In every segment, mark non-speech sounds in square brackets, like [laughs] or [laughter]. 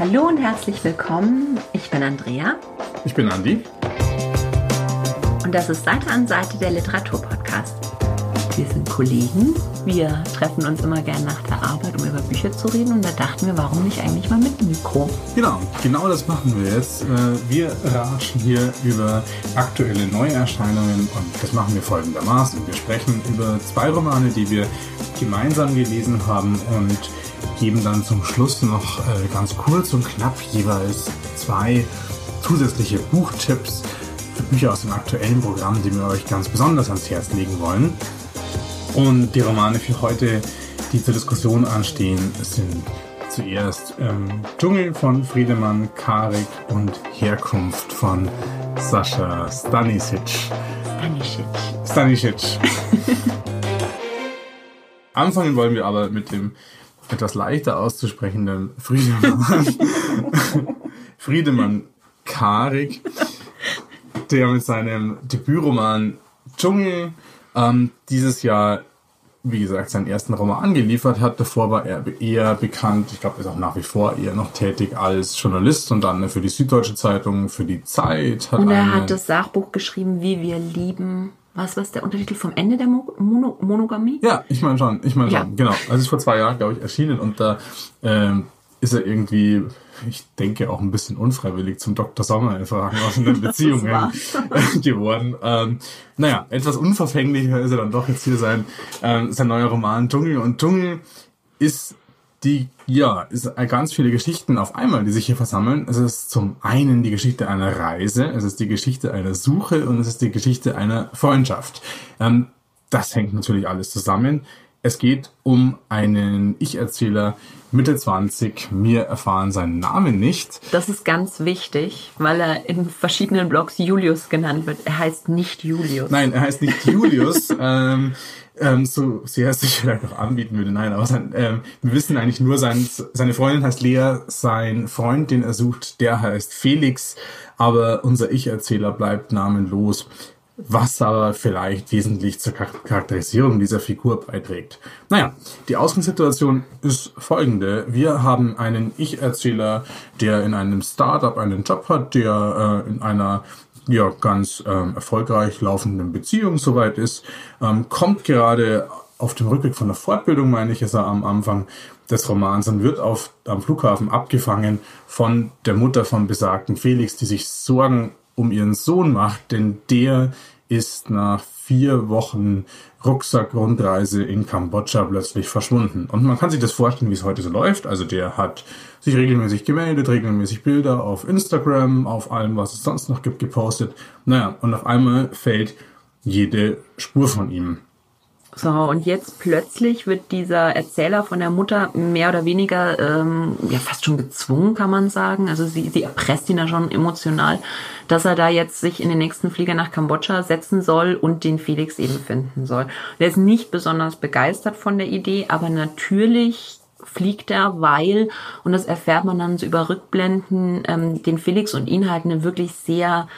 Hallo und herzlich willkommen. Ich bin Andrea. Ich bin Andi. Und das ist Seite an Seite der Literaturpodcast. Wir sind Kollegen. Wir treffen uns immer gern nach der Arbeit, um über Bücher zu reden. Und da dachten wir, warum nicht eigentlich mal mit Mikro? Genau, genau das machen wir jetzt. Äh, wir ratschen hier über aktuelle Neuerscheinungen und das machen wir folgendermaßen. Wir sprechen über zwei Romane, die wir gemeinsam gelesen haben und geben dann zum Schluss noch äh, ganz kurz und knapp jeweils zwei zusätzliche Buchtipps für Bücher aus dem aktuellen Programm, die wir euch ganz besonders ans Herz legen wollen. Und die Romane für heute, die zur Diskussion anstehen, sind zuerst ähm, Dschungel von Friedemann Karik und Herkunft von Sascha Stanisic. Stanisic. Stanisic. [laughs] Anfangen wollen wir aber mit dem etwas leichter auszusprechenden Friedemann, [laughs] Friedemann Karik, der mit seinem Debütroman Dschungel ähm, dieses Jahr, wie gesagt, seinen ersten Roman geliefert hat. Davor war er eher bekannt, ich glaube, ist auch nach wie vor eher noch tätig als Journalist und dann für die Süddeutsche Zeitung, für die Zeit. Hat und er hat das Sachbuch geschrieben, Wie wir lieben was war der Untertitel vom Ende der Mono Monogamie? Ja, ich meine schon, ich meine ja. schon, genau. Also es ist vor zwei Jahren, glaube ich, erschienen und da ähm, ist er irgendwie, ich denke auch ein bisschen unfreiwillig zum Dr. Sommer in Fragen aus einer [laughs] Beziehung [laughs] geworden. Ähm, naja, etwas unverfänglicher ist er dann doch jetzt hier sein, ähm, sein neuer Roman Dschungel und Dschungel ist die, ja, ist ganz viele Geschichten auf einmal, die sich hier versammeln. Es ist zum einen die Geschichte einer Reise, es ist die Geschichte einer Suche und es ist die Geschichte einer Freundschaft. Ähm, das hängt natürlich alles zusammen. Es geht um einen Ich-Erzähler Mitte 20. Wir erfahren seinen Namen nicht. Das ist ganz wichtig, weil er in verschiedenen Blogs Julius genannt wird. Er heißt nicht Julius. Nein, er heißt nicht Julius. [laughs] ähm, ähm, so sehr es sich vielleicht noch anbieten würde. Nein, aber sein, ähm, wir wissen eigentlich nur, sein, seine Freundin heißt Lea, sein Freund, den er sucht, der heißt Felix, aber unser Ich-Erzähler bleibt namenlos, was aber vielleicht wesentlich zur Charakterisierung dieser Figur beiträgt. Naja, die Ausgangssituation ist folgende. Wir haben einen Ich-Erzähler, der in einem Startup einen Job hat, der äh, in einer ja ganz ähm, erfolgreich laufenden Beziehung soweit ist, ähm, kommt gerade auf dem Rückweg von der Fortbildung, meine ich, ist er am Anfang des Romans und wird auf, am Flughafen abgefangen von der Mutter von besagten Felix, die sich Sorgen um ihren Sohn macht, denn der ist nach vier Wochen Rucksack-Rundreise in Kambodscha plötzlich verschwunden. Und man kann sich das vorstellen, wie es heute so läuft. Also der hat sich regelmäßig gemeldet, regelmäßig Bilder auf Instagram, auf allem, was es sonst noch gibt, gepostet. Naja, und auf einmal fällt jede Spur von ihm. So, und jetzt plötzlich wird dieser Erzähler von der Mutter mehr oder weniger, ähm, ja, fast schon gezwungen, kann man sagen. Also sie, sie erpresst ihn ja schon emotional, dass er da jetzt sich in den nächsten Flieger nach Kambodscha setzen soll und den Felix eben finden soll. Der ist nicht besonders begeistert von der Idee, aber natürlich fliegt er, weil, und das erfährt man dann so über Rückblenden, ähm, den Felix und ihn halt eine wirklich sehr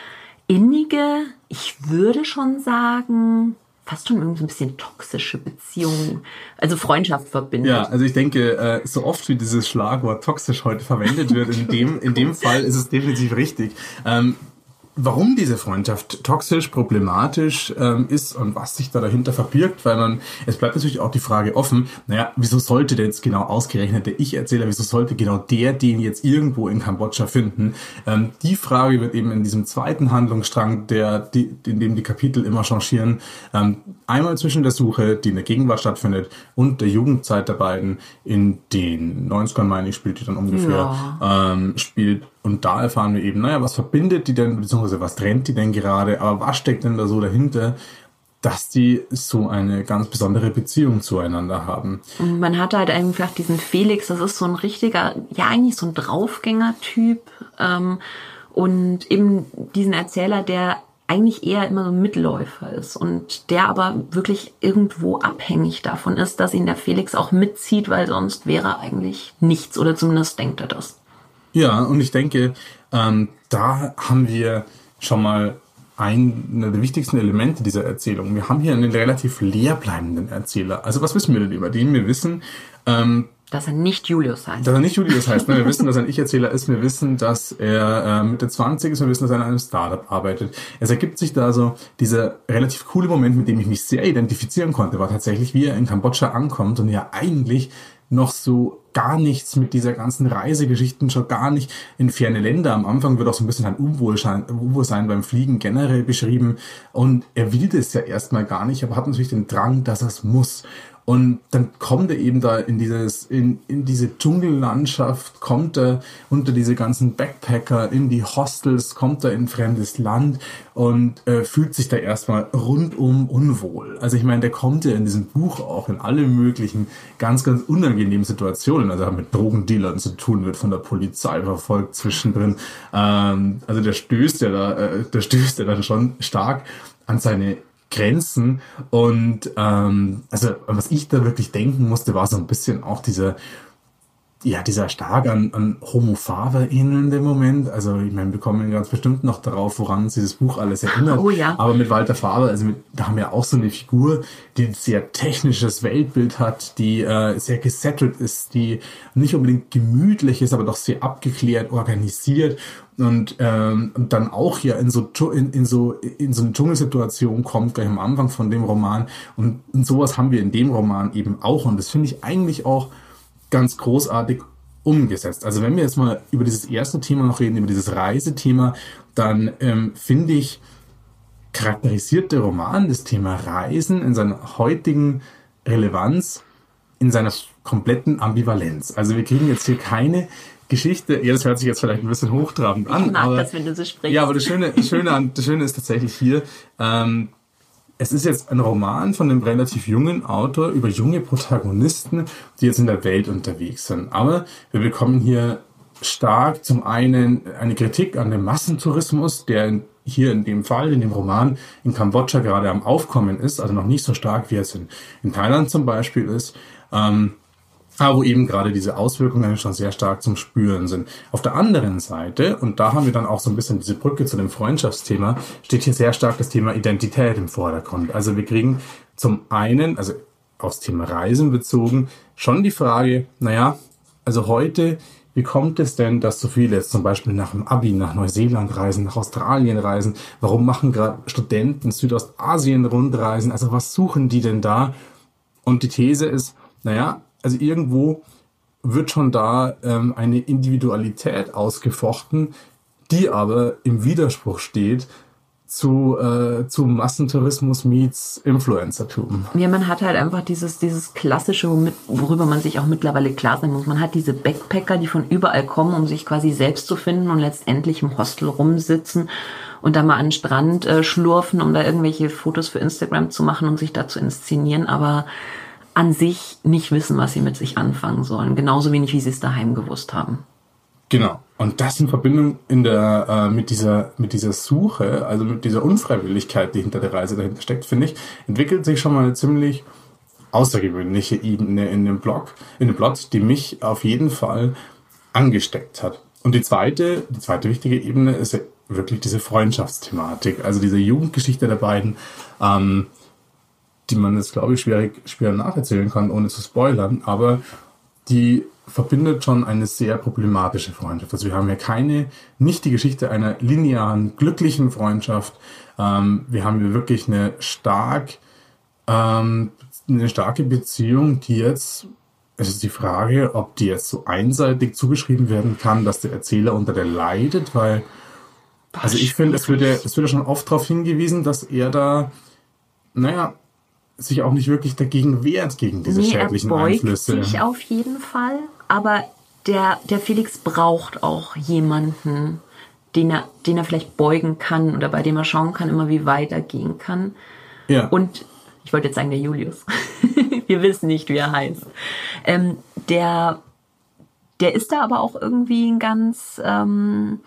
innige, ich würde schon sagen, fast schon irgendwie so ein bisschen toxische Beziehung, also Freundschaft verbindet. Ja, also ich denke, äh, so oft wie dieses Schlagwort toxisch heute verwendet wird, in dem, in dem [laughs] Fall ist es definitiv richtig. Warum diese Freundschaft toxisch, problematisch ähm, ist und was sich da dahinter verbirgt, weil man, es bleibt natürlich auch die Frage offen, naja, wieso sollte denn jetzt genau ausgerechnet der Ich-Erzähler, wieso sollte genau der den jetzt irgendwo in Kambodscha finden? Ähm, die Frage wird eben in diesem zweiten Handlungsstrang, der, die, in dem die Kapitel immer changieren, ähm, einmal zwischen der Suche, die in der Gegenwart stattfindet, und der Jugendzeit der beiden in den 90ern, meine ich, spielt die dann ungefähr, ja. ähm, spielt und da erfahren wir eben, naja, was verbindet die denn, beziehungsweise was trennt die denn gerade, aber was steckt denn da so dahinter, dass die so eine ganz besondere Beziehung zueinander haben. Und man hat halt einfach diesen Felix, das ist so ein richtiger, ja eigentlich so ein Draufgänger-Typ ähm, und eben diesen Erzähler, der eigentlich eher immer so ein Mitläufer ist und der aber wirklich irgendwo abhängig davon ist, dass ihn der Felix auch mitzieht, weil sonst wäre eigentlich nichts oder zumindest denkt er das. Ja, und ich denke, ähm, da haben wir schon mal einer der wichtigsten Elemente dieser Erzählung. Wir haben hier einen relativ leerbleibenden Erzähler. Also was wissen wir denn über den? Wir wissen, ähm, Dass er nicht Julius heißt. Dass er nicht Julius heißt. Ne? Wir wissen, dass er ein Ich-Erzähler ist. Wir wissen, dass er äh, Mitte 20 ist. Wir wissen, dass er in einem Startup arbeitet. Es ergibt sich da so dieser relativ coole Moment, mit dem ich mich sehr identifizieren konnte, war tatsächlich, wie er in Kambodscha ankommt und ja eigentlich noch so gar nichts mit dieser ganzen Reisegeschichten, schon gar nicht in ferne Länder. Am Anfang wird auch so ein bisschen ein Unwohlsein beim Fliegen generell beschrieben. Und er will das ja erstmal gar nicht, aber hat natürlich den Drang, dass er es muss. Und dann kommt er eben da in dieses, in, in diese Dschungellandschaft, kommt er unter diese ganzen Backpacker, in die Hostels, kommt er in fremdes Land und äh, fühlt sich da erstmal rundum unwohl. Also ich meine, der kommt ja in diesem Buch auch in alle möglichen ganz, ganz unangenehmen Situationen. Also er hat mit Drogendealern zu tun, wird von der Polizei verfolgt zwischendrin. Ähm, also der stößt ja da, äh, der [laughs] stößt ja dann schon stark an seine Grenzen. Und ähm, also was ich da wirklich denken musste, war so ein bisschen auch diese ja, dieser stark an, an Homophabe ähnelnde Moment. Also, ich meine, wir kommen ganz bestimmt noch darauf, woran uns dieses Buch alles erinnert. Oh ja. Aber mit Walter Faber, also mit, da haben wir auch so eine Figur, die ein sehr technisches Weltbild hat, die äh, sehr gesettelt ist, die nicht unbedingt gemütlich ist, aber doch sehr abgeklärt, organisiert und, ähm, dann auch ja in so, in, in so in so eine Dschungelsituation kommt, gleich am Anfang von dem Roman. Und, und sowas haben wir in dem Roman eben auch. Und das finde ich eigentlich auch ganz großartig umgesetzt. Also wenn wir jetzt mal über dieses erste Thema noch reden, über dieses Reisethema, dann ähm, finde ich, charakterisiert der Roman das Thema Reisen in seiner heutigen Relevanz, in seiner kompletten Ambivalenz. Also wir kriegen jetzt hier keine Geschichte, ja, das hört sich jetzt vielleicht ein bisschen hochtrabend an. Ich mag aber, das, wenn du so sprichst. Ja, aber das Schöne, das Schöne, das Schöne ist tatsächlich hier, ähm, es ist jetzt ein Roman von einem relativ jungen Autor über junge Protagonisten, die jetzt in der Welt unterwegs sind. Aber wir bekommen hier stark zum einen eine Kritik an dem Massentourismus, der hier in dem Fall, in dem Roman in Kambodscha gerade am Aufkommen ist, also noch nicht so stark, wie es in, in Thailand zum Beispiel ist. Ähm, aber wo eben gerade diese Auswirkungen schon sehr stark zum Spüren sind. Auf der anderen Seite, und da haben wir dann auch so ein bisschen diese Brücke zu dem Freundschaftsthema, steht hier sehr stark das Thema Identität im Vordergrund. Also wir kriegen zum einen, also aufs Thema Reisen bezogen, schon die Frage, naja, also heute, wie kommt es denn, dass so viele jetzt zum Beispiel nach dem Abi nach Neuseeland reisen, nach Australien reisen? Warum machen gerade Studenten Südostasien Rundreisen? Also was suchen die denn da? Und die These ist, naja, also irgendwo wird schon da ähm, eine Individualität ausgefochten, die aber im Widerspruch steht zu, äh, zu Massentourismus meets Influencertum. Ja, man hat halt einfach dieses, dieses klassische, worüber man sich auch mittlerweile klar sein muss. Man hat diese Backpacker, die von überall kommen, um sich quasi selbst zu finden und letztendlich im Hostel rumsitzen und da mal an den Strand äh, schlurfen, um da irgendwelche Fotos für Instagram zu machen und sich da zu inszenieren. Aber an sich nicht wissen, was sie mit sich anfangen sollen. Genauso wenig, wie sie es daheim gewusst haben. Genau. Und das in Verbindung in der, äh, mit, dieser, mit dieser Suche, also mit dieser Unfreiwilligkeit, die hinter der Reise dahinter steckt, finde ich, entwickelt sich schon mal eine ziemlich außergewöhnliche Ebene in dem Blog, in dem Plot, die mich auf jeden Fall angesteckt hat. Und die zweite, die zweite wichtige Ebene ist wirklich diese Freundschaftsthematik, also diese Jugendgeschichte der beiden, ähm, die man jetzt, glaube ich, schwierig, schwer nacherzählen kann, ohne zu spoilern, aber die verbindet schon eine sehr problematische Freundschaft. Also wir haben ja keine, nicht die Geschichte einer linearen, glücklichen Freundschaft. Ähm, wir haben hier wirklich eine stark, ähm, eine starke Beziehung, die jetzt, es ist die Frage, ob die jetzt so einseitig zugeschrieben werden kann, dass der Erzähler unter der leidet, weil, also ich finde, es wird ja, es wird ja schon oft darauf hingewiesen, dass er da, naja, sich auch nicht wirklich dagegen wehrt, gegen diese nee, schädlichen er beugt Einflüsse. sich auf jeden Fall, aber der, der Felix braucht auch jemanden, den er, den er vielleicht beugen kann oder bei dem er schauen kann, immer wie weit er gehen kann. Ja. Und ich wollte jetzt sagen, der Julius. [laughs] Wir wissen nicht, wie er heißt. Ähm, der, der ist da aber auch irgendwie ein ganz, ähm,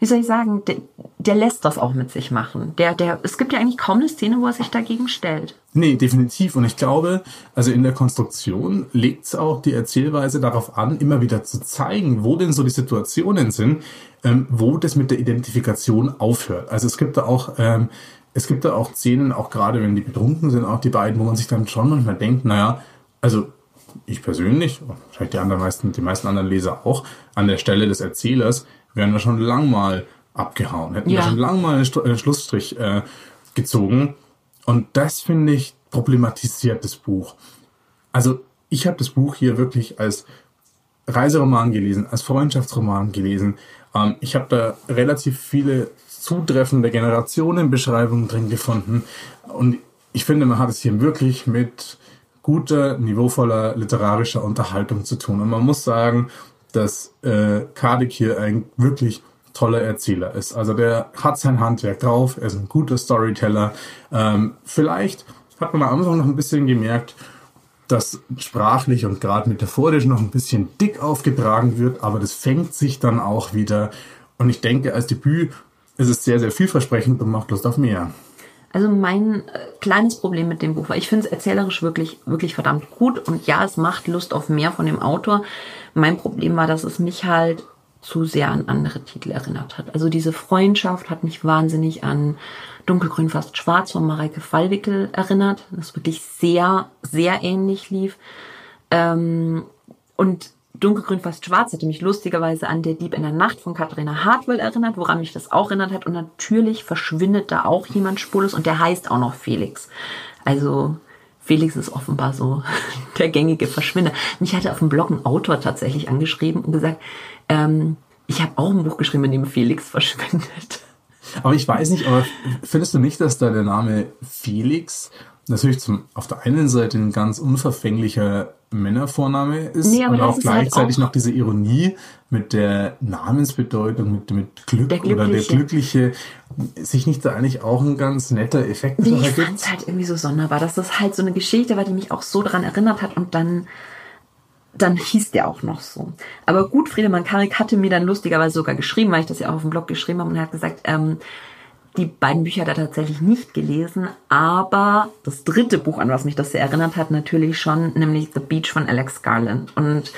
wie soll ich sagen, der, der lässt das auch mit sich machen. Der, der, es gibt ja eigentlich kaum eine Szene, wo er sich dagegen stellt. Nee, definitiv. Und ich glaube, also in der Konstruktion legt es auch die Erzählweise darauf an, immer wieder zu zeigen, wo denn so die Situationen sind, ähm, wo das mit der Identifikation aufhört. Also es gibt da auch, ähm, es gibt da auch Szenen, auch gerade wenn die betrunken sind, auch die beiden, wo man sich dann schon manchmal denkt, naja, also ich persönlich, wahrscheinlich die, anderen meisten, die meisten anderen Leser auch, an der Stelle des Erzählers wären wir schon lang mal abgehauen, hätten ja. wir schon lang mal einen Schlussstrich äh, gezogen. Und das finde ich problematisiert das Buch. Also ich habe das Buch hier wirklich als Reiseroman gelesen, als Freundschaftsroman gelesen. Ähm, ich habe da relativ viele zutreffende Generationenbeschreibungen drin gefunden. Und ich finde, man hat es hier wirklich mit guter, niveauvoller literarischer Unterhaltung zu tun. Und man muss sagen, dass äh, Kardec hier ein wirklich toller Erzähler ist. Also der hat sein Handwerk drauf, er ist ein guter Storyteller. Ähm, vielleicht hat man am Anfang noch ein bisschen gemerkt, dass sprachlich und gerade metaphorisch noch ein bisschen dick aufgetragen wird, aber das fängt sich dann auch wieder. Und ich denke, als Debüt ist es sehr, sehr vielversprechend und macht Lust auf mehr. Also mein äh, kleines Problem mit dem Buch war, ich finde es erzählerisch wirklich, wirklich verdammt gut und ja, es macht Lust auf mehr von dem Autor. Mein Problem war, dass es mich halt zu sehr an andere Titel erinnert hat. Also diese Freundschaft hat mich wahnsinnig an Dunkelgrün fast schwarz von Mareike Fallwickel erinnert, das wirklich sehr, sehr ähnlich lief. Ähm, und Dunkelgrün fast schwarz hatte mich lustigerweise an Der Dieb in der Nacht von Katharina Hartwell erinnert, woran mich das auch erinnert hat. Und natürlich verschwindet da auch jemand spurlos und der heißt auch noch Felix. Also Felix ist offenbar so [laughs] der gängige Verschwinder. Mich hatte auf dem Blog ein Autor tatsächlich angeschrieben und gesagt, ähm, ich habe auch ein Buch geschrieben, in dem Felix [laughs] verschwindet. Aber ich weiß nicht, aber findest du nicht, dass da der Name Felix natürlich zum, auf der einen Seite ein ganz unverfänglicher Männervorname ist nee, und auch gleichzeitig halt auch noch diese Ironie mit der Namensbedeutung, mit, mit Glück der oder der Glückliche, sich nicht da eigentlich auch ein ganz netter Effekt nee, Ich fand halt irgendwie so sonderbar, dass das halt so eine Geschichte war, die mich auch so daran erinnert hat und dann dann hieß der auch noch so. Aber gut, Friedemann Karik hatte mir dann lustigerweise sogar geschrieben, weil ich das ja auch auf dem Blog geschrieben habe und er hat gesagt, ähm, die beiden Bücher hat er tatsächlich nicht gelesen, aber das dritte Buch, an was mich das sehr erinnert hat, natürlich schon, nämlich The Beach von Alex Garland. Und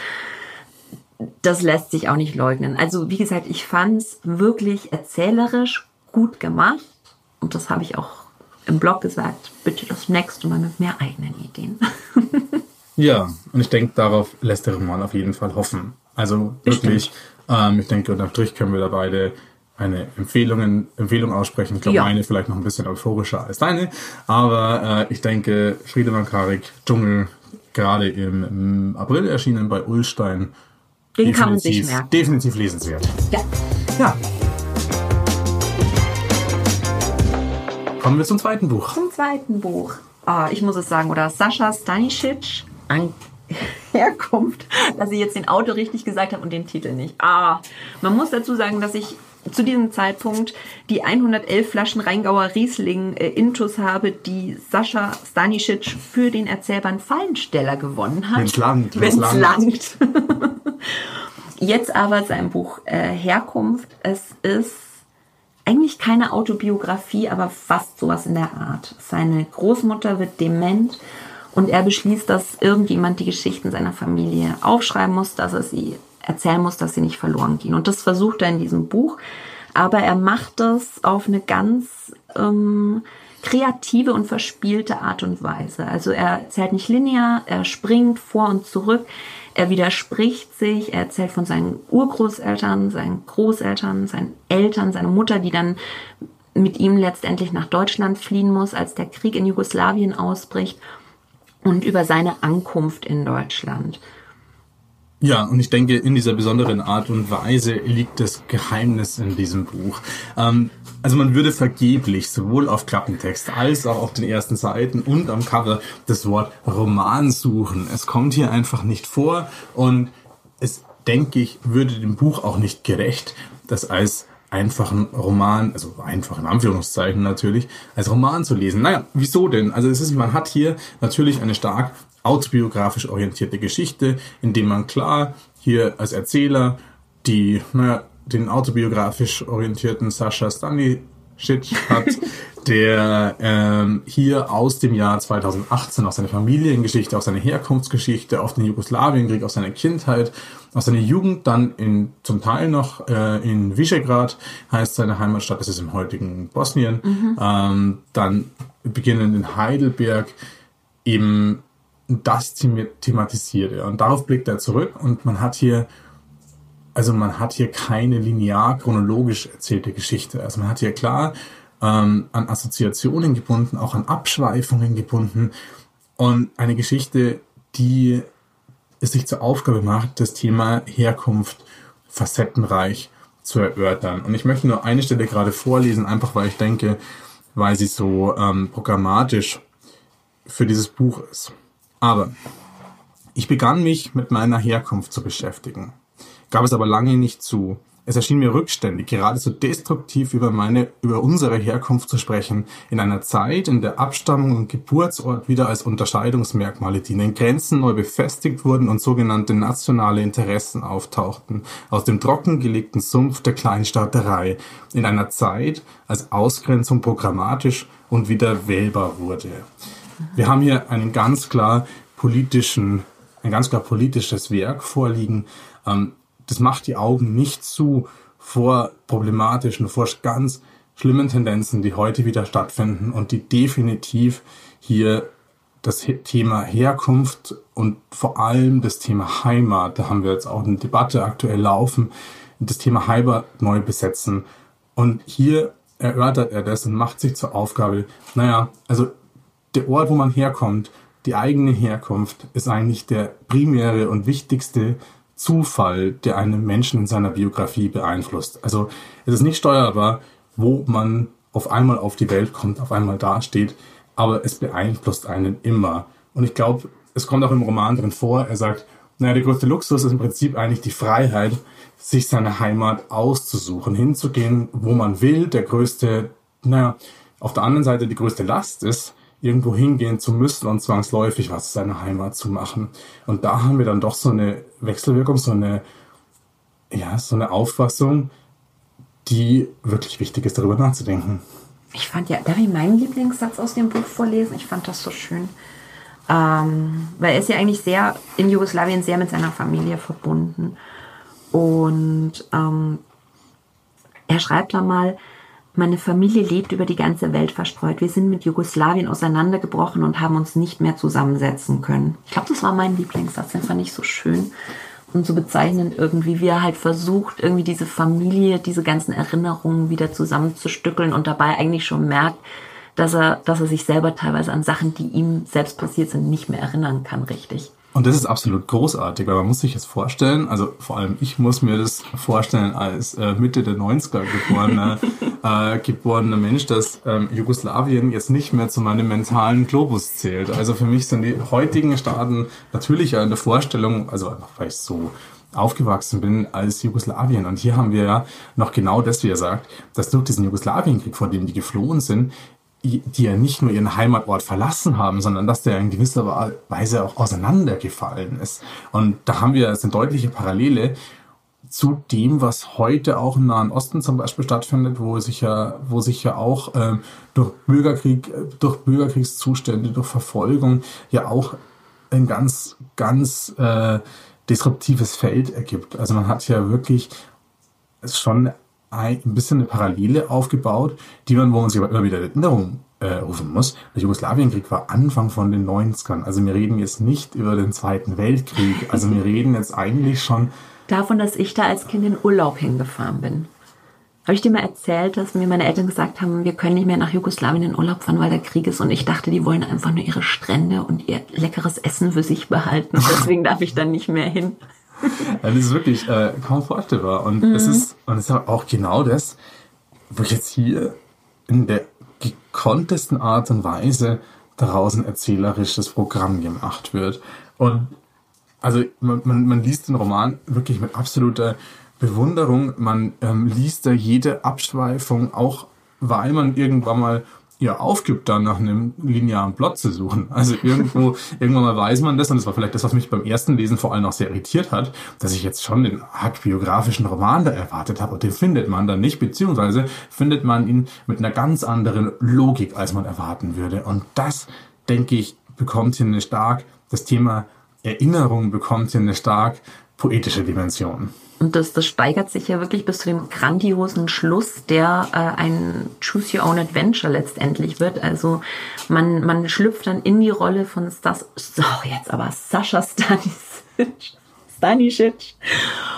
das lässt sich auch nicht leugnen. Also wie gesagt, ich fand es wirklich erzählerisch gut gemacht und das habe ich auch im Blog gesagt. Bitte das nächste Mal mit mehr eigenen Ideen. [laughs] ja, und ich denke, darauf lässt der Roman auf jeden Fall hoffen. Also wirklich, ähm, ich denke, unterm Strich können wir da beide eine Empfehlungen, Empfehlung aussprechen. Ich glaube, ja. meine vielleicht noch ein bisschen euphorischer als deine. Aber äh, ich denke, Friedemann Karik, Dschungel, gerade im, im, April erschienen bei Ullstein. Den kann man sich merken. Definitiv lesenswert. Ja. Ja. Kommen wir zum zweiten Buch. Zum zweiten Buch. Oh, ich muss es sagen, oder Sascha Stanisic an [laughs] Herkunft, dass ich jetzt den Autor richtig gesagt habe und den Titel nicht. Ah, man muss dazu sagen, dass ich zu diesem Zeitpunkt die 111 Flaschen Rheingauer Riesling äh, Intus habe, die Sascha Stanisic für den Erzählband Fallensteller gewonnen hat. Wenn's langt. Wenn's, wenn's langt. [laughs] Jetzt aber sein Buch äh, Herkunft. Es ist eigentlich keine Autobiografie, aber fast sowas in der Art. Seine Großmutter wird dement und er beschließt, dass irgendjemand die Geschichten seiner Familie aufschreiben muss, dass er sie erzählen muss, dass sie nicht verloren gehen. Und das versucht er in diesem Buch. Aber er macht das auf eine ganz ähm, kreative und verspielte Art und Weise. Also er erzählt nicht linear, er springt vor und zurück, er widerspricht sich, er erzählt von seinen Urgroßeltern, seinen Großeltern, seinen Eltern, seiner Mutter, die dann mit ihm letztendlich nach Deutschland fliehen muss, als der Krieg in Jugoslawien ausbricht und über seine Ankunft in Deutschland. Ja, und ich denke, in dieser besonderen Art und Weise liegt das Geheimnis in diesem Buch. Ähm, also man würde vergeblich sowohl auf Klappentext als auch auf den ersten Seiten und am Cover das Wort Roman suchen. Es kommt hier einfach nicht vor und es, denke ich, würde dem Buch auch nicht gerecht, das als einfachen Roman, also einfach in Anführungszeichen natürlich, als Roman zu lesen. Naja, wieso denn? Also es ist, man hat hier natürlich eine stark autobiografisch orientierte Geschichte, in dem man klar hier als Erzähler die, naja, den autobiografisch orientierten Sascha Stanisic hat, [laughs] der ähm, hier aus dem Jahr 2018, aus seiner Familiengeschichte, aus seiner Herkunftsgeschichte, auf den Jugoslawienkrieg, aus seiner Kindheit, aus seiner Jugend, dann in zum Teil noch äh, in Visegrad, heißt seine Heimatstadt, das ist im heutigen Bosnien, mhm. ähm, dann beginnend in Heidelberg, eben das thematisiert er. Und darauf blickt er zurück und man hat hier, also man hat hier keine linear chronologisch erzählte Geschichte. Also man hat hier klar ähm, an Assoziationen gebunden, auch an Abschweifungen gebunden und eine Geschichte, die es sich zur Aufgabe macht, das Thema Herkunft facettenreich zu erörtern. Und ich möchte nur eine Stelle gerade vorlesen, einfach weil ich denke, weil sie so ähm, programmatisch für dieses Buch ist. Aber ich begann mich mit meiner Herkunft zu beschäftigen, gab es aber lange nicht zu. Es erschien mir rückständig, geradezu destruktiv über meine, über unsere Herkunft zu sprechen, in einer Zeit, in der Abstammung und Geburtsort wieder als Unterscheidungsmerkmale dienen, Grenzen neu befestigt wurden und sogenannte nationale Interessen auftauchten, aus dem trockengelegten Sumpf der Kleinstaaterei, in einer Zeit, als Ausgrenzung programmatisch und wieder wählbar wurde. Wir haben hier einen ganz klar politischen, ein ganz klar politisches Werk vorliegen, ähm, das macht die Augen nicht zu vor problematischen, vor ganz schlimmen Tendenzen, die heute wieder stattfinden und die definitiv hier das Thema Herkunft und vor allem das Thema Heimat, da haben wir jetzt auch eine Debatte aktuell laufen, das Thema Heimat neu besetzen. Und hier erörtert er das und macht sich zur Aufgabe, naja, also der Ort, wo man herkommt, die eigene Herkunft ist eigentlich der primäre und wichtigste Zufall, der einen Menschen in seiner Biografie beeinflusst. Also es ist nicht steuerbar, wo man auf einmal auf die Welt kommt, auf einmal dasteht, aber es beeinflusst einen immer. Und ich glaube, es kommt auch im Roman drin vor, er sagt, naja, der größte Luxus ist im Prinzip eigentlich die Freiheit, sich seine Heimat auszusuchen, hinzugehen, wo man will. Der größte, naja, auf der anderen Seite die größte Last ist, irgendwo hingehen zu müssen und zwangsläufig was zu seiner Heimat zu machen. Und da haben wir dann doch so eine Wechselwirkung, so eine, ja, so eine Auffassung, die wirklich wichtig ist, darüber nachzudenken. Ich fand ja, darf ich meinen Lieblingssatz aus dem Buch vorlesen? Ich fand das so schön. Ähm, weil er ist ja eigentlich sehr in Jugoslawien sehr mit seiner Familie verbunden. Und ähm, er schreibt da mal, meine Familie lebt über die ganze Welt verstreut. Wir sind mit Jugoslawien auseinandergebrochen und haben uns nicht mehr zusammensetzen können. Ich glaube, das war mein Lieblingssatz, den fand ich so schön und so bezeichnend irgendwie, wie er halt versucht, irgendwie diese Familie, diese ganzen Erinnerungen wieder zusammenzustückeln und dabei eigentlich schon merkt, dass er, dass er sich selber teilweise an Sachen, die ihm selbst passiert sind, nicht mehr erinnern kann, richtig. Und das ist absolut großartig, weil man muss sich das vorstellen, also vor allem ich muss mir das vorstellen als äh, Mitte der 90er geborener, [laughs] äh, geborener Mensch, dass ähm, Jugoslawien jetzt nicht mehr zu meinem mentalen Globus zählt. Also für mich sind die heutigen Staaten natürlich eine Vorstellung, also einfach weil ich so aufgewachsen bin als Jugoslawien. Und hier haben wir ja noch genau das, wie er sagt, dass durch diesen Jugoslawienkrieg, vor dem die geflohen sind, die ja nicht nur ihren Heimatort verlassen haben, sondern dass der in gewisser Weise auch auseinandergefallen ist. Und da haben wir eine deutliche Parallele zu dem, was heute auch im Nahen Osten zum Beispiel stattfindet, wo sich ja, wo sich ja auch ähm, durch Bürgerkrieg, durch Bürgerkriegszustände, durch Verfolgung ja auch ein ganz, ganz äh, disruptives Feld ergibt. Also man hat ja wirklich schon ein bisschen eine Parallele aufgebaut, die man, wo man sich aber immer wieder in Erinnerung äh, rufen muss. Der Jugoslawienkrieg war Anfang von den 90ern. Also wir reden jetzt nicht über den Zweiten Weltkrieg. Also wir reden jetzt eigentlich schon davon, dass ich da als Kind in Urlaub hingefahren bin. Habe ich dir mal erzählt, dass mir meine Eltern gesagt haben, wir können nicht mehr nach Jugoslawien in Urlaub fahren, weil der Krieg ist. Und ich dachte, die wollen einfach nur ihre Strände und ihr leckeres Essen für sich behalten. Deswegen darf ich dann nicht mehr hin. [laughs] das ist wirklich äh, kaum vorstellbar. Und mhm. es ist, und es ist auch genau das, wo jetzt hier in der gekonntesten Art und Weise daraus ein erzählerisches Programm gemacht wird. Und also man, man, man liest den Roman wirklich mit absoluter Bewunderung. Man ähm, liest da jede Abschweifung, auch weil man irgendwann mal ja aufgibt, dann nach einem linearen Plot zu suchen. Also irgendwo, [laughs] irgendwann mal weiß man das, und das war vielleicht das, was mich beim ersten Lesen vor allem auch sehr irritiert hat, dass ich jetzt schon den arg biografischen Roman da erwartet habe und den findet man dann nicht, beziehungsweise findet man ihn mit einer ganz anderen Logik, als man erwarten würde. Und das, denke ich, bekommt hier eine stark, das Thema Erinnerung bekommt hier eine stark poetische Dimension. Und das, das steigert sich ja wirklich bis zu dem grandiosen Schluss, der äh, ein Choose Your Own Adventure letztendlich wird. Also man, man schlüpft dann in die Rolle von Stas, so jetzt aber Sascha Stanisic. [laughs] Stanisic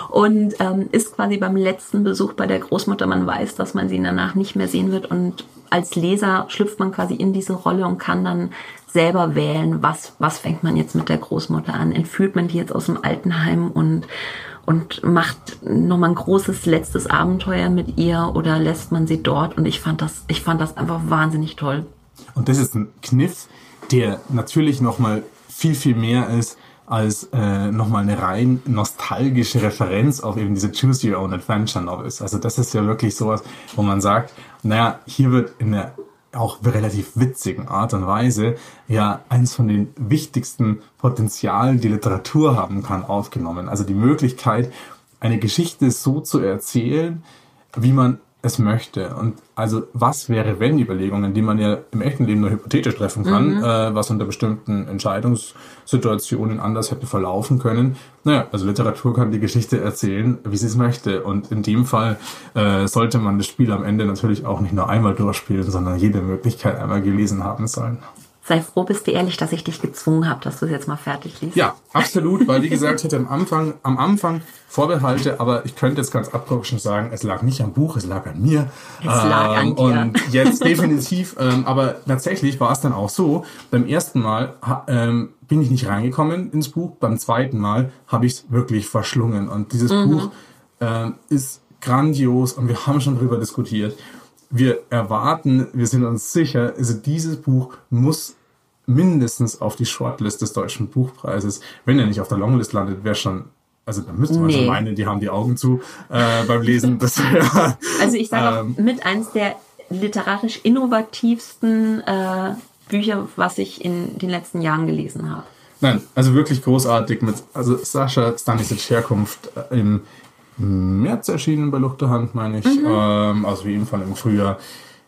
und ähm, ist quasi beim letzten Besuch bei der Großmutter. Man weiß, dass man sie danach nicht mehr sehen wird und als Leser schlüpft man quasi in diese Rolle und kann dann selber wählen, was, was fängt man jetzt mit der Großmutter an? Entführt man die jetzt aus dem Altenheim und und macht nochmal ein großes letztes Abenteuer mit ihr oder lässt man sie dort? Und ich fand das, ich fand das einfach wahnsinnig toll. Und das ist ein Kniff, der natürlich nochmal viel, viel mehr ist als äh, nochmal eine rein nostalgische Referenz auf eben diese Choose Your Own Adventure Novels. Also das ist ja wirklich sowas, wo man sagt, naja, hier wird in der auch relativ witzigen Art und Weise ja eins von den wichtigsten Potenzialen, die Literatur haben kann, aufgenommen. Also die Möglichkeit, eine Geschichte so zu erzählen, wie man es möchte. Und also was wäre, wenn Überlegungen, die man ja im echten Leben nur hypothetisch treffen kann, mhm. äh, was unter bestimmten Entscheidungssituationen anders hätte verlaufen können. Naja, also Literatur kann die Geschichte erzählen, wie sie es möchte. Und in dem Fall äh, sollte man das Spiel am Ende natürlich auch nicht nur einmal durchspielen, sondern jede Möglichkeit einmal gelesen haben sollen sei froh, bist du ehrlich, dass ich dich gezwungen habe, dass du es jetzt mal fertig liest. Ja, [laughs] absolut, weil wie gesagt, ich hatte am Anfang, am Anfang Vorbehalte, aber ich könnte jetzt ganz abgerufen sagen, es lag nicht am Buch, es lag an mir. Es lag ähm, an dir. Und jetzt [laughs] definitiv, ähm, aber tatsächlich war es dann auch so, beim ersten Mal ähm, bin ich nicht reingekommen ins Buch, beim zweiten Mal habe ich es wirklich verschlungen. Und dieses mhm. Buch ähm, ist grandios und wir haben schon drüber diskutiert wir erwarten, wir sind uns sicher, also dieses Buch muss mindestens auf die Shortlist des deutschen Buchpreises. Wenn er nicht auf der Longlist landet, wäre schon, also da müsste man nee. schon meinen, die haben die Augen zu äh, beim Lesen. [laughs] Das, ja, also ich sage ähm, mit eins der literarisch innovativsten äh, Bücher, was ich in den letzten Jahren gelesen habe. Nein, also wirklich großartig mit, also Sascha Stanisic Herkunft äh, im März erschienen bei Luchterhand, meine ich. Mhm. Ähm, also wie Fall im Frühjahr.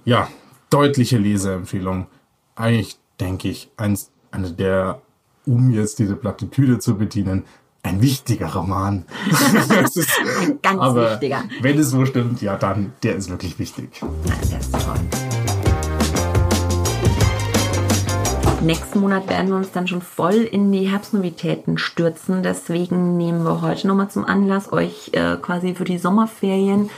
Ja, deutliche Leseempfehlung. Eigentlich denke ich, eins, eine der, um jetzt diese Plattitüde zu bedienen, ein wichtiger Roman. [laughs] ist, ein ganz wichtiger. Wenn es so stimmt, ja, dann, der ist wirklich wichtig. Der ist toll. Nächsten Monat werden wir uns dann schon voll in die Herbstnovitäten stürzen. Deswegen nehmen wir heute nochmal zum Anlass, euch äh, quasi für die Sommerferien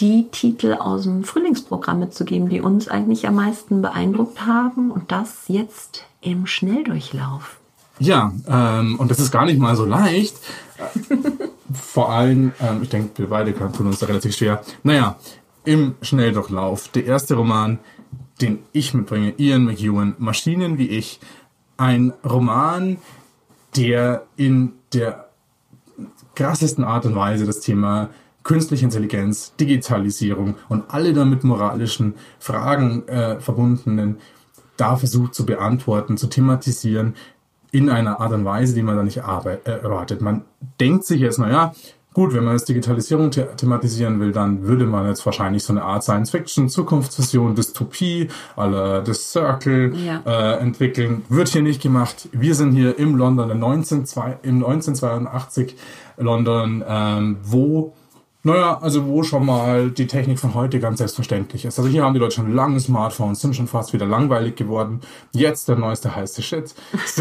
die Titel aus dem Frühlingsprogramm mitzugeben, die uns eigentlich am meisten beeindruckt haben. Und das jetzt im Schnelldurchlauf. Ja, ähm, und das ist gar nicht mal so leicht. [laughs] Vor allem, ähm, ich denke, wir beide tun uns da relativ schwer. Naja, im Schnelldurchlauf. Der erste Roman den ich mitbringe, Ian McEwan, Maschinen wie ich, ein Roman, der in der krassesten Art und Weise das Thema künstliche Intelligenz, Digitalisierung und alle damit moralischen Fragen äh, verbundenen da versucht zu beantworten, zu thematisieren in einer Art und Weise, die man da nicht äh, erwartet. Man denkt sich jetzt, naja, Gut, wenn man jetzt Digitalisierung the thematisieren will, dann würde man jetzt wahrscheinlich so eine Art Science-Fiction, Zukunftsvision, Dystopie, alle The Circle ja. äh, entwickeln. Wird hier nicht gemacht. Wir sind hier im London, im 1982 London, ähm, wo naja, also wo schon mal die Technik von heute ganz selbstverständlich ist. Also hier haben die Leute schon lange Smartphones, sind schon fast wieder langweilig geworden. Jetzt der neueste heiße Shit. [laughs]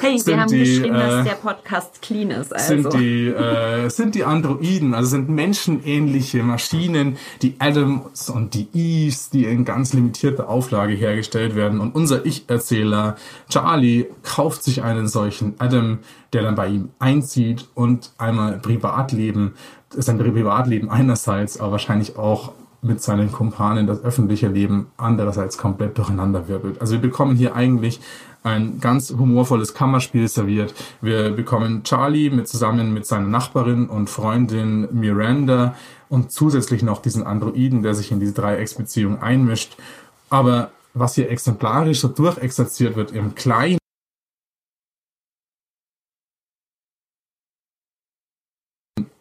hey, wir haben die, geschrieben, äh, dass der Podcast clean ist. Also. Sind, die, äh, sind die Androiden, also sind menschenähnliche Maschinen, die Adams und die Eves, die in ganz limitierter Auflage hergestellt werden. Und unser Ich-Erzähler Charlie kauft sich einen solchen Adam, der dann bei ihm einzieht und einmal Privatleben sein Privatleben einerseits, aber wahrscheinlich auch mit seinen Kumpanen das öffentliche Leben andererseits komplett durcheinander wirbelt. Also wir bekommen hier eigentlich ein ganz humorvolles Kammerspiel serviert. Wir bekommen Charlie mit zusammen mit seiner Nachbarin und Freundin Miranda und zusätzlich noch diesen Androiden, der sich in diese Dreiecksbeziehung einmischt. Aber was hier exemplarisch so durchexerziert wird im Kleinen,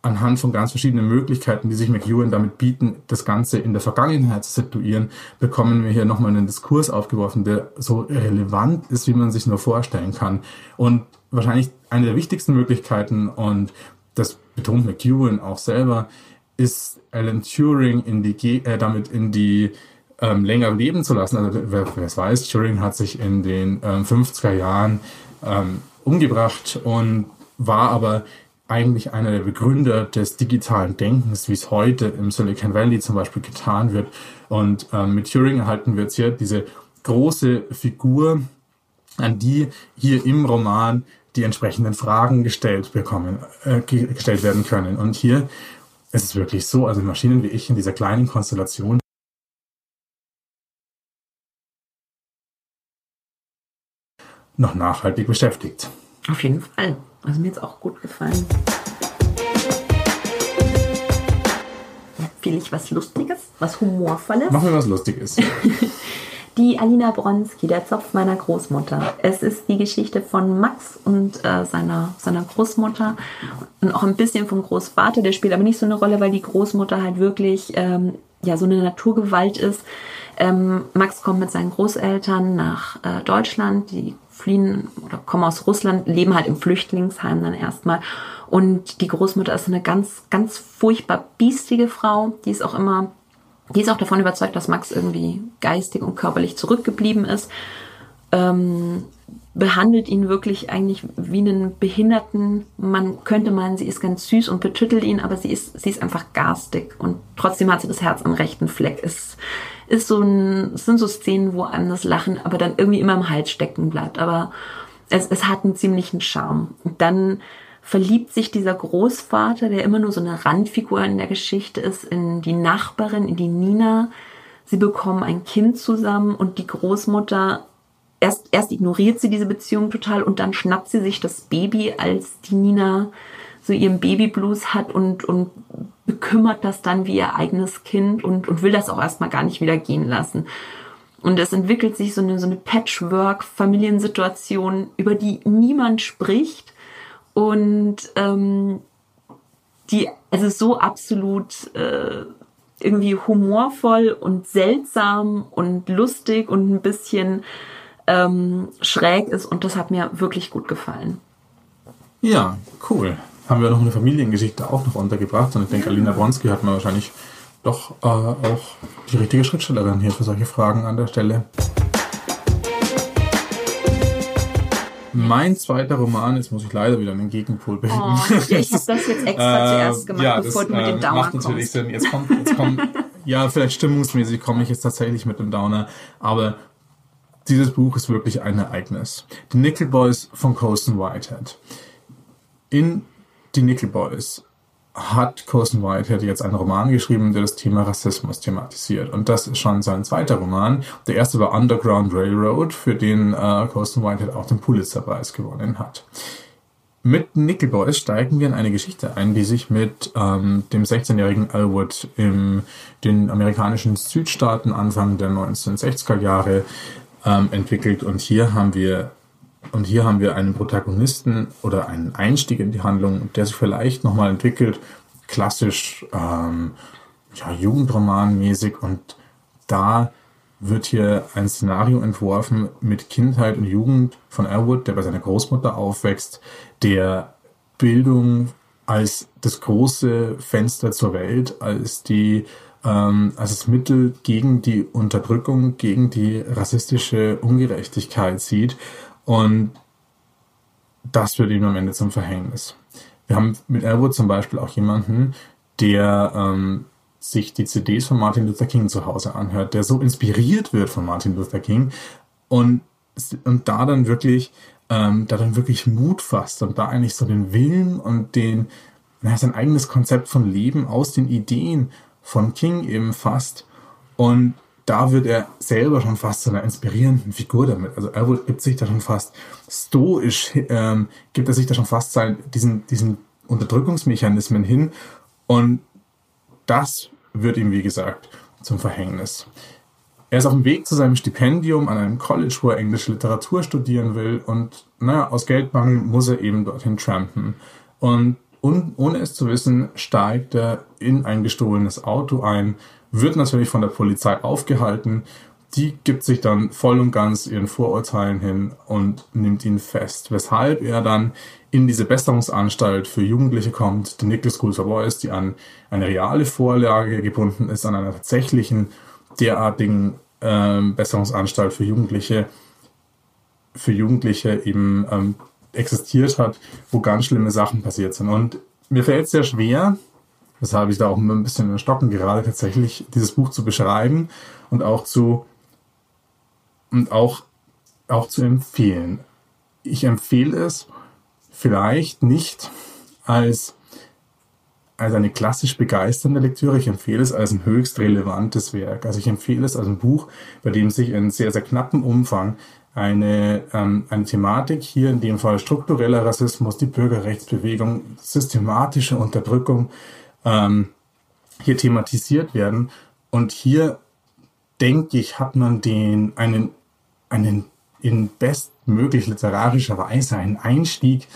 anhand von ganz verschiedenen Möglichkeiten, die sich McEwan damit bieten, das Ganze in der Vergangenheit zu situieren, bekommen wir hier nochmal einen Diskurs aufgeworfen, der so relevant ist, wie man sich nur vorstellen kann. Und wahrscheinlich eine der wichtigsten Möglichkeiten und das betont McEwen auch selber, ist Alan Turing in die, äh, damit in die ähm, länger leben zu lassen. Also wer, wer es weiß, Turing hat sich in den ähm, 50er Jahren ähm, umgebracht und war aber eigentlich einer der Begründer des digitalen Denkens, wie es heute im Silicon Valley zum Beispiel getan wird. Und ähm, mit Turing erhalten wir jetzt hier diese große Figur, an die hier im Roman die entsprechenden Fragen gestellt bekommen, äh, gestellt werden können. Und hier ist es wirklich so, also Maschinen wie ich in dieser kleinen Konstellation noch nachhaltig beschäftigt. Auf jeden Fall. Also mir jetzt auch gut gefallen. Will ich was Lustiges, was Humorvolles? Machen wir was Lustiges. [laughs] die Alina Bronski, der Zopf meiner Großmutter. Es ist die Geschichte von Max und äh, seiner, seiner Großmutter und auch ein bisschen vom Großvater. Der spielt aber nicht so eine Rolle, weil die Großmutter halt wirklich ähm, ja so eine Naturgewalt ist. Ähm, Max kommt mit seinen Großeltern nach äh, Deutschland. Die fliehen oder kommen aus Russland, leben halt im Flüchtlingsheim dann erstmal. Und die Großmutter ist eine ganz, ganz furchtbar biestige Frau. Die ist auch immer, die ist auch davon überzeugt, dass Max irgendwie geistig und körperlich zurückgeblieben ist. Ähm, behandelt ihn wirklich eigentlich wie einen Behinderten. Man könnte meinen, sie ist ganz süß und betüttelt ihn, aber sie ist, sie ist einfach garstig und trotzdem hat sie das Herz am rechten Fleck. Es ist so ein, sind so Szenen, wo einem das Lachen aber dann irgendwie immer im Hals stecken bleibt. Aber es, es hat einen ziemlichen Charme. Und dann verliebt sich dieser Großvater, der immer nur so eine Randfigur in der Geschichte ist, in die Nachbarin, in die Nina. Sie bekommen ein Kind zusammen und die Großmutter erst, erst ignoriert sie diese Beziehung total und dann schnappt sie sich das Baby, als die Nina so ihren Babyblues hat und, und bekümmert das dann wie ihr eigenes Kind und, und will das auch erstmal gar nicht wieder gehen lassen. Und es entwickelt sich so eine, so eine Patchwork-Familiensituation, über die niemand spricht und ähm, die, also so absolut äh, irgendwie humorvoll und seltsam und lustig und ein bisschen ähm, schräg ist und das hat mir wirklich gut gefallen. Ja, cool. Haben wir noch eine Familiengeschichte auch noch untergebracht und ich denke, Alina Bronski hat man wahrscheinlich doch äh, auch die richtige Schriftstellerin hier für solche Fragen an der Stelle. Mein zweiter Roman, jetzt muss ich leider wieder einen Gegenpol bilden. Oh, ich habe das jetzt extra [laughs] äh, zuerst gemacht, ja, bevor das, du mit dem äh, Downer macht natürlich Sinn. Jetzt kommt, jetzt kommt [laughs] ja, vielleicht stimmungsmäßig komme ich jetzt tatsächlich mit dem Downer, aber dieses Buch ist wirklich ein Ereignis. Die Nickel Boys von Colson Whitehead. In Die Nickel Boys hat Colson Whitehead jetzt einen Roman geschrieben, der das Thema Rassismus thematisiert. Und das ist schon sein zweiter Roman. Der erste war Underground Railroad, für den äh, Colson Whitehead auch den Pulitzerpreis gewonnen hat. Mit Nickel Boys steigen wir in eine Geschichte ein, die sich mit ähm, dem 16-jährigen Elwood in den amerikanischen Südstaaten Anfang der 1960er Jahre ähm, entwickelt. Und hier haben wir und hier haben wir einen Protagonisten oder einen Einstieg in die Handlung, der sich vielleicht nochmal entwickelt, klassisch ähm, ja, Jugendromanmäßig. Und da wird hier ein Szenario entworfen mit Kindheit und Jugend von Elwood, der bei seiner Großmutter aufwächst, der Bildung als das große Fenster zur Welt, als die ähm, als das Mittel gegen die Unterdrückung, gegen die rassistische Ungerechtigkeit sieht. Und das wird ihm am Ende zum Verhängnis. Wir haben mit Elwood zum Beispiel auch jemanden, der ähm, sich die CDs von Martin Luther King zu Hause anhört, der so inspiriert wird von Martin Luther King und, und da dann wirklich, ähm, da dann wirklich Mut fasst und da eigentlich so den Willen und den, naja, sein eigenes Konzept von Leben aus den Ideen von King eben fasst. Und da wird er selber schon fast zu einer inspirierenden Figur damit. Also er gibt sich da schon fast stoisch, ähm, gibt er sich da schon fast sein, diesen, diesen Unterdrückungsmechanismen hin. Und das wird ihm, wie gesagt, zum Verhängnis. Er ist auf dem Weg zu seinem Stipendium an einem College, wo er englische Literatur studieren will. Und naja, aus Geldmangel muss er eben dorthin trampen. Und und ohne es zu wissen, steigt er in ein gestohlenes Auto ein, wird natürlich von der Polizei aufgehalten. die gibt sich dann voll und ganz ihren Vorurteilen hin und nimmt ihn fest, weshalb er dann in diese Besserungsanstalt für Jugendliche kommt, die Nicholas School for Boys, die an eine reale Vorlage gebunden ist, an einer tatsächlichen derartigen ähm, Besserungsanstalt für Jugendliche, für Jugendliche eben ähm, existiert hat, wo ganz schlimme Sachen passiert sind. Und mir fällt es sehr schwer, weshalb ich da auch ein bisschen in Stocken gerade tatsächlich dieses Buch zu beschreiben und auch zu und auch, auch zu empfehlen. Ich empfehle es vielleicht nicht als, als eine klassisch begeisternde Lektüre. Ich empfehle es als ein höchst relevantes Werk. Also ich empfehle es als ein Buch, bei dem sich in sehr, sehr knappem Umfang eine, ähm, eine Thematik, hier in dem Fall struktureller Rassismus, die Bürgerrechtsbewegung, systematische Unterdrückung, ähm, hier thematisiert werden. Und hier, denke ich, hat man den, einen einen in bestmöglich literarischer Weise einen Einstieg,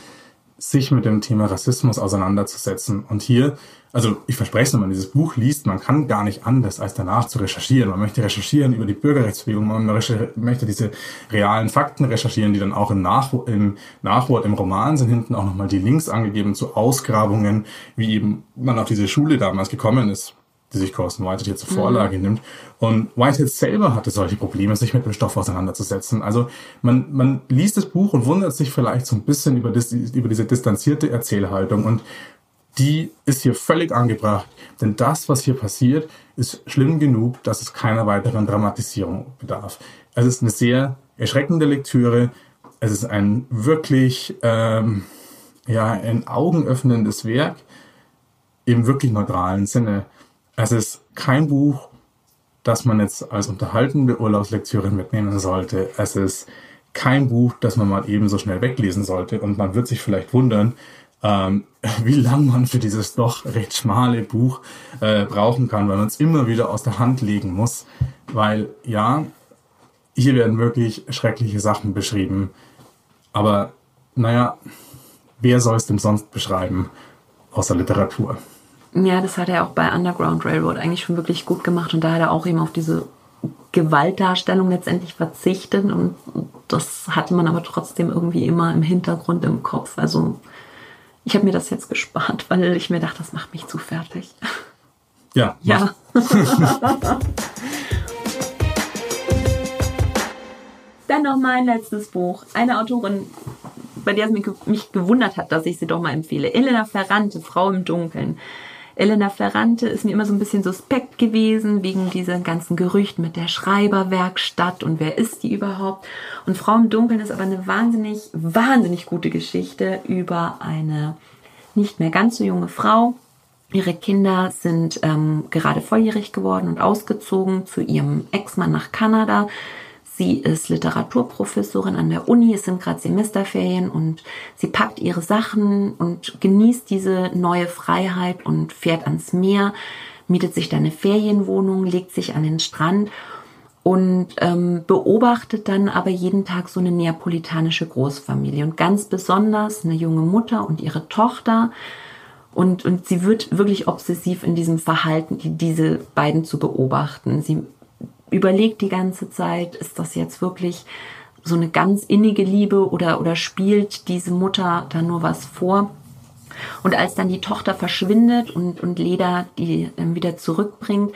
sich mit dem Thema Rassismus auseinanderzusetzen. Und hier, also ich verspreche es, wenn man dieses Buch liest, man kann gar nicht anders, als danach zu recherchieren. Man möchte recherchieren über die Bürgerrechtsbewegung, man möchte diese realen Fakten recherchieren, die dann auch im, Nach im Nachwort, im Roman sind hinten auch nochmal die Links angegeben zu Ausgrabungen, wie eben man auf diese Schule damals gekommen ist die sich Colson Whitehead hier zur Vorlage mhm. nimmt. Und Whitehead selber hatte solche Probleme, sich mit dem Stoff auseinanderzusetzen. Also man, man liest das Buch und wundert sich vielleicht so ein bisschen über, das, über diese distanzierte Erzählhaltung. Und die ist hier völlig angebracht. Denn das, was hier passiert, ist schlimm genug, dass es keiner weiteren Dramatisierung bedarf. Es ist eine sehr erschreckende Lektüre. Es ist ein wirklich ähm, ja, ein augenöffnendes Werk im wirklich neutralen Sinne. Es ist kein Buch, das man jetzt als unterhaltende Urlaubslektüre mitnehmen sollte. Es ist kein Buch, das man mal eben so schnell weglesen sollte. Und man wird sich vielleicht wundern, ähm, [laughs] wie lang man für dieses doch recht schmale Buch äh, brauchen kann, weil man es immer wieder aus der Hand legen muss. Weil ja, hier werden wirklich schreckliche Sachen beschrieben. Aber naja, wer soll es denn sonst beschreiben außer Literatur? Ja, das hat er auch bei Underground Railroad eigentlich schon wirklich gut gemacht und da hat er auch eben auf diese Gewaltdarstellung letztendlich verzichtet und das hatte man aber trotzdem irgendwie immer im Hintergrund im Kopf. Also ich habe mir das jetzt gespart, weil ich mir dachte, das macht mich zu fertig. Ja. Ja. [laughs] Dann noch mein letztes Buch. Eine Autorin, bei der es mich gewundert hat, dass ich sie doch mal empfehle. Elena Ferrante, Frau im Dunkeln. Elena Ferrante ist mir immer so ein bisschen suspekt gewesen, wegen diesen ganzen Gerüchten mit der Schreiberwerkstatt und wer ist die überhaupt. Und Frau im Dunkeln ist aber eine wahnsinnig, wahnsinnig gute Geschichte über eine nicht mehr ganz so junge Frau. Ihre Kinder sind ähm, gerade volljährig geworden und ausgezogen zu ihrem Ex-Mann nach Kanada. Sie ist Literaturprofessorin an der Uni, es sind gerade Semesterferien und sie packt ihre Sachen und genießt diese neue Freiheit und fährt ans Meer, mietet sich da eine Ferienwohnung, legt sich an den Strand und ähm, beobachtet dann aber jeden Tag so eine neapolitanische Großfamilie und ganz besonders eine junge Mutter und ihre Tochter. Und, und sie wird wirklich obsessiv in diesem Verhalten, die, diese beiden zu beobachten. Sie überlegt die ganze Zeit, ist das jetzt wirklich so eine ganz innige Liebe oder, oder spielt diese Mutter da nur was vor? Und als dann die Tochter verschwindet und, und Leda die ähm, wieder zurückbringt,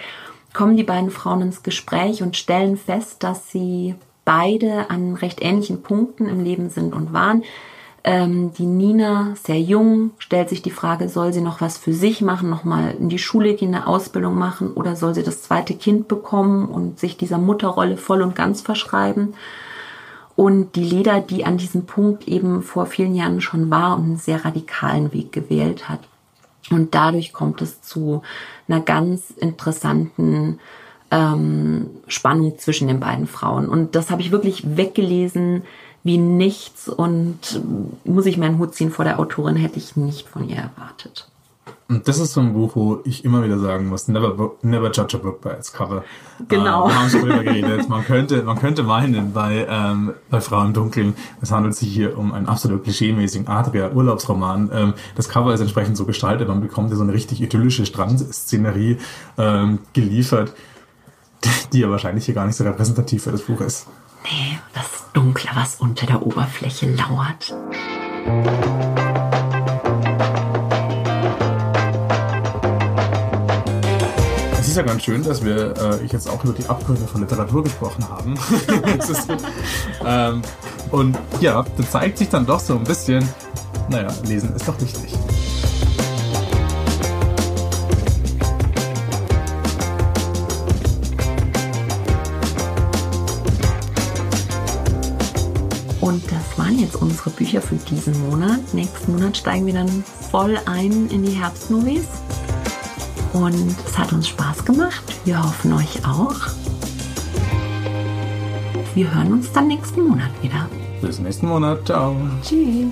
kommen die beiden Frauen ins Gespräch und stellen fest, dass sie beide an recht ähnlichen Punkten im Leben sind und waren. Ähm, die Nina, sehr jung, stellt sich die Frage, soll sie noch was für sich machen, nochmal in die Schule gehen, eine Ausbildung machen oder soll sie das zweite Kind bekommen und sich dieser Mutterrolle voll und ganz verschreiben? Und die Leda, die an diesem Punkt eben vor vielen Jahren schon war und einen sehr radikalen Weg gewählt hat. Und dadurch kommt es zu einer ganz interessanten ähm, Spannung zwischen den beiden Frauen. Und das habe ich wirklich weggelesen wie nichts und muss ich meinen Hut ziehen vor der Autorin, hätte ich nicht von ihr erwartet. Und das ist so ein Buch, wo ich immer wieder sagen muss, never, never judge a book by its cover. Genau. Uh, wir haben schon drüber geredet. Man könnte, man könnte meinen, bei, ähm, bei Frau im Dunkeln, es handelt sich hier um einen absolut klischeemäßigen Adria-Urlaubsroman. Ähm, das Cover ist entsprechend so gestaltet, man bekommt hier so eine richtig idyllische Strandszenerie ähm, geliefert. [laughs] die ja wahrscheinlich hier gar nicht so repräsentativ für das Buch ist. Nee, das Dunkle, was unter der Oberfläche lauert. Es ist ja ganz schön, dass wir äh, jetzt auch über die Abgründe von Literatur gesprochen haben. [laughs] ähm, und ja, da zeigt sich dann doch so ein bisschen, naja, lesen ist doch wichtig. Jetzt unsere Bücher für diesen Monat. Nächsten Monat steigen wir dann voll ein in die Herbstmovies. Und es hat uns Spaß gemacht. Wir hoffen euch auch. Wir hören uns dann nächsten Monat wieder. Bis nächsten Monat. Ciao. Tschüss.